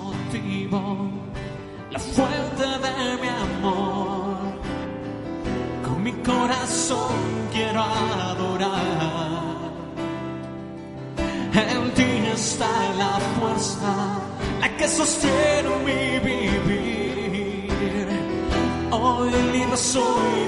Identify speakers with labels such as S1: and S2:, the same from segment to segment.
S1: motivo, la fuente de mi amor. Con mi corazón quiero adorar. En ti está la fuerza, la que sostiene mi vivir. Hoy libre soy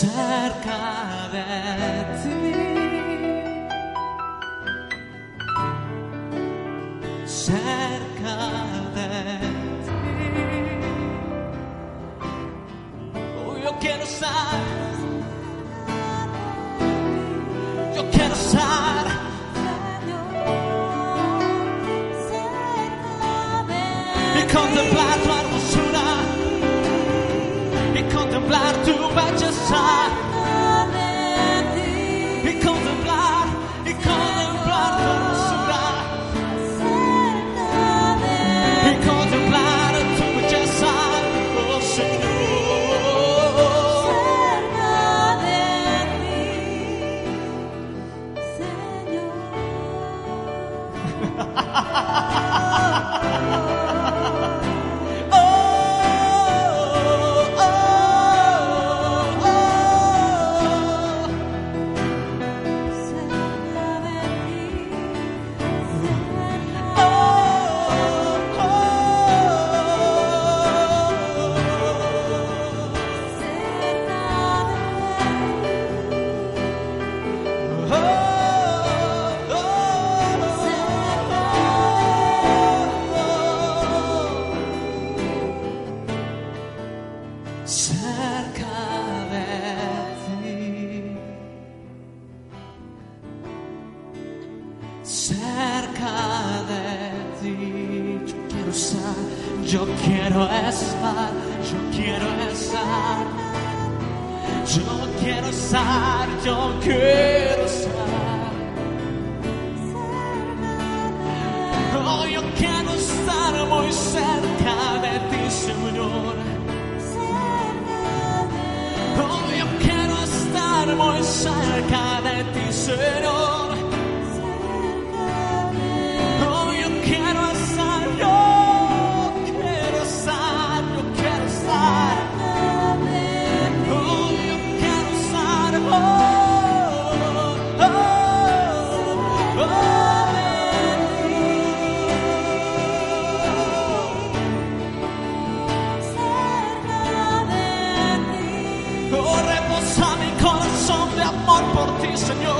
S1: cerca de ti, cerca de ti. Oh, yo quiero estar, yo quiero estar. y contemplar tu hermosura y contemplar tu belleza Oh, yo quiero estar muy cerca de ti, Señor. Oh, yo quiero estar muy cerca de ti, Señor. Señor.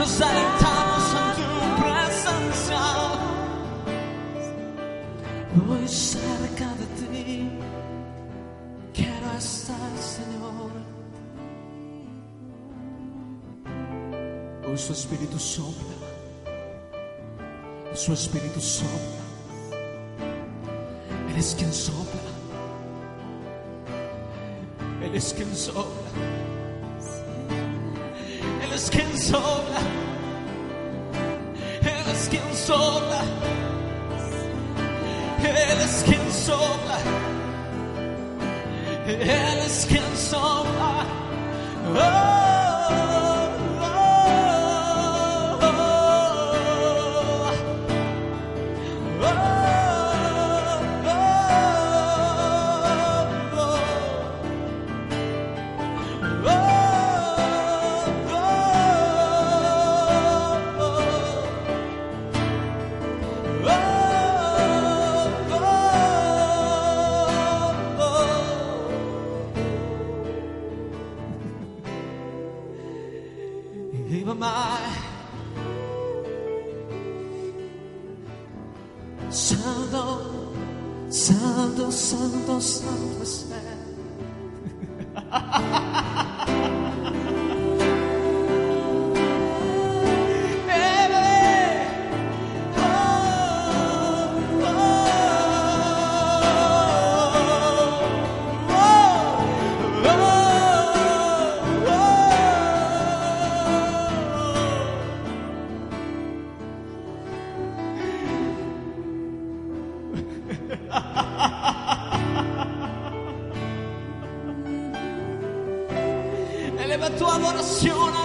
S1: nos alentamos en tu presencia. Voy cerca de ti, quiero estar, Señor. Hoy su espíritu sopla, su espíritu sopla. Eres quien sopla, eres quien sopla. skin sola, el skin sola, el skin sola, el skin sola. Oh. Even my Santo, Santo, Santo, Santo es e la tua adorazione.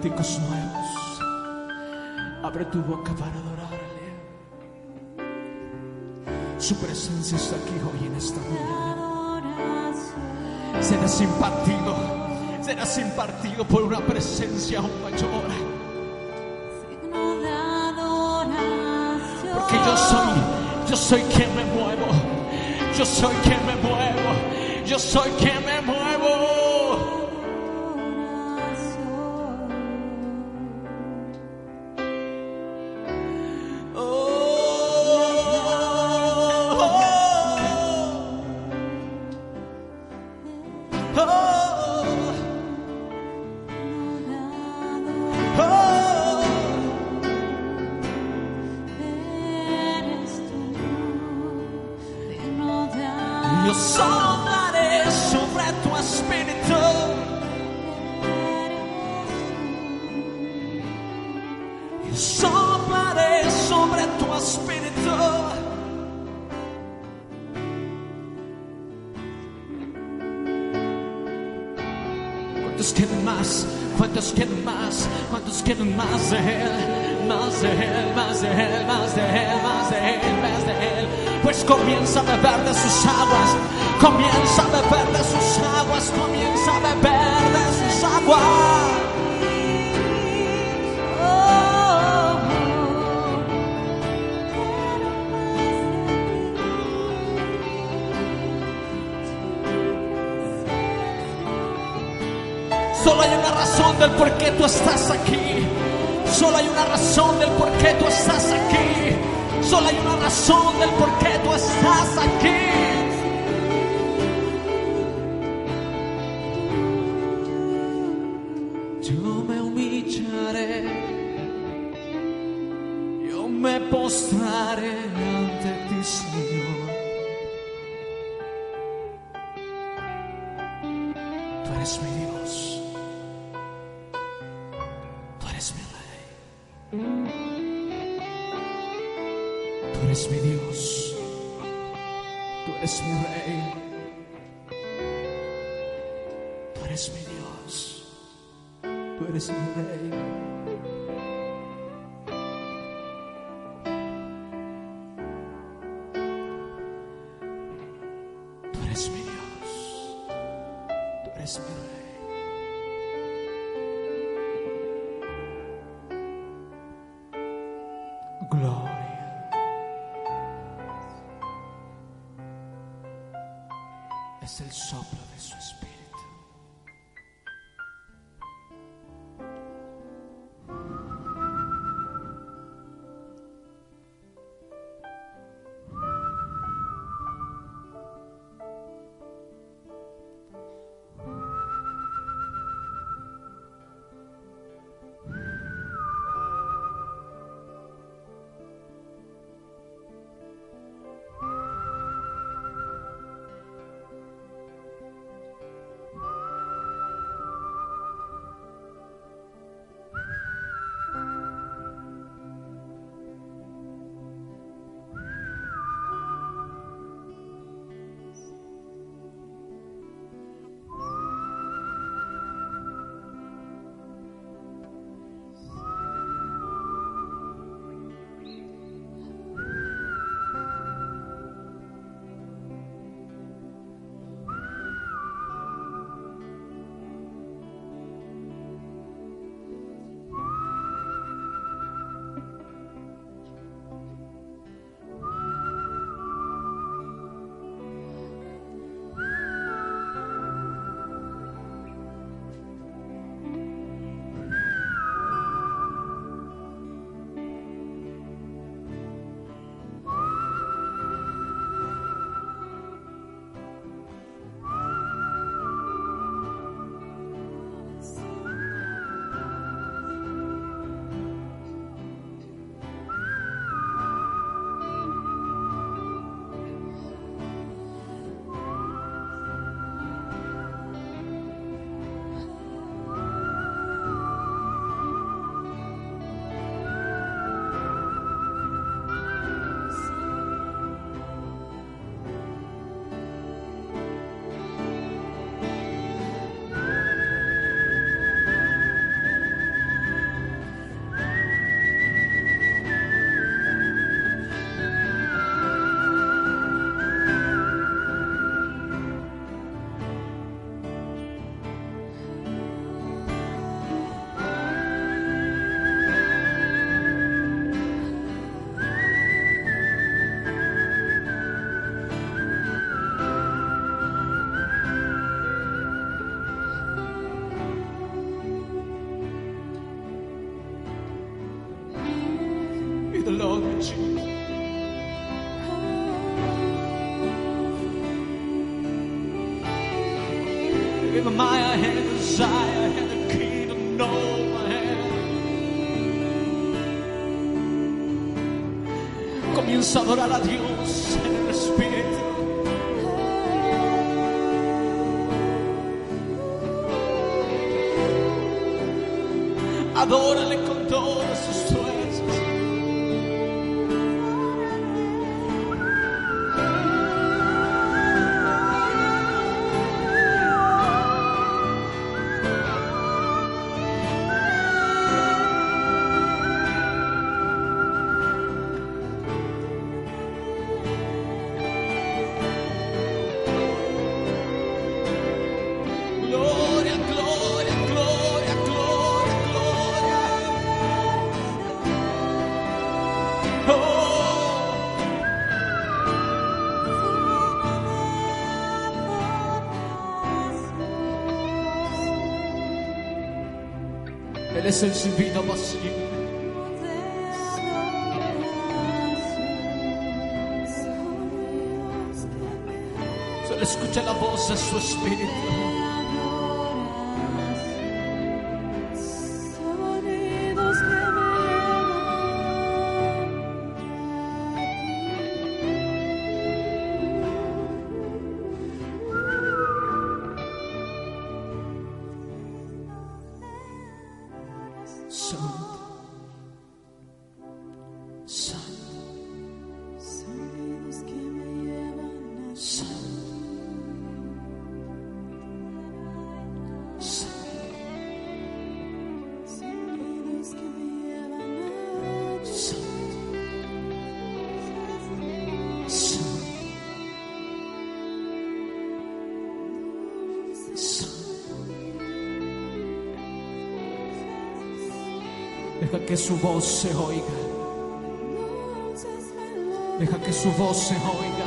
S1: cánticos nuevos. Abre tu boca para adorarle. Su presencia está aquí hoy en esta mañana. Serás impartido, serás impartido por una presencia aún mayor. Porque yo soy, yo soy quien me muevo, yo soy quien me muevo, yo soy quien me muevo ¿Cuántos quieren más? ¿Cuántos quieren más? ¿Cuántos quieren más de Él? Más de Él, más de Él, más de Él, más de Él, más de Él. Pues comienza a beber de sus aguas, comienza a beber de sus aguas, comienza a beber de sus aguas. Del por qué tú estás aquí. Solo hay una razón del por qué tú estás aquí. Solo hay una razón del por qué tú estás aquí. Tú eres mi Rey. Tú eres mi Dios. Tú eres mi Rey. Glory, Jesus. Give my hand desire the key to. Comienza a adorar a Dios Él es el sin vida vacío. Solo escucha la voz de su espíritu.
S2: Que
S1: su voz se oiga. Deja que su voz se oiga.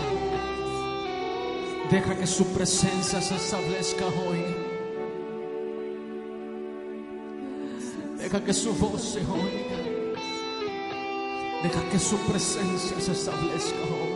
S1: Deja que su presencia se establezca hoy. Deja que su voz se oiga. Deja que su presencia se establezca hoy.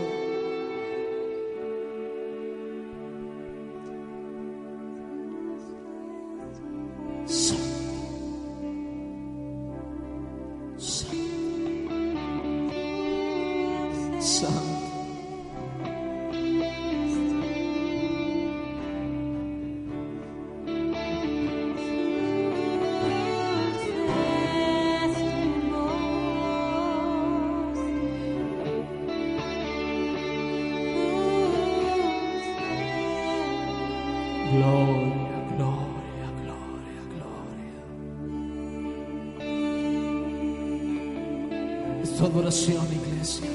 S1: Adoración, iglesia.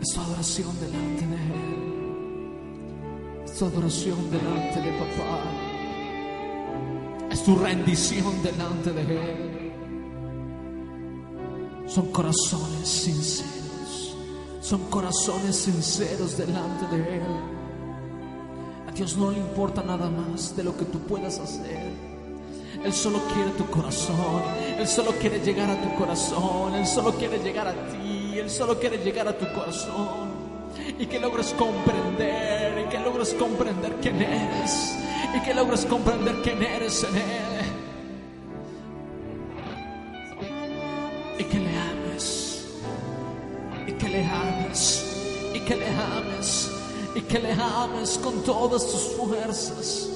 S1: Es tu adoración delante de Él. Es tu adoración delante de papá. Es tu rendición delante de Él. Son corazones sinceros. Son corazones sinceros delante de Él. A Dios no le importa nada más de lo que tú puedas hacer. Él solo quiere tu corazón. Él solo quiere llegar a tu corazón. Él solo quiere llegar a ti. Él solo quiere llegar a tu corazón. Y que logres comprender. Y que logres comprender quién eres. Y que logres comprender quién eres en Él. Y que le ames. Y que le ames. Y que le ames. Y que le ames con todas tus fuerzas.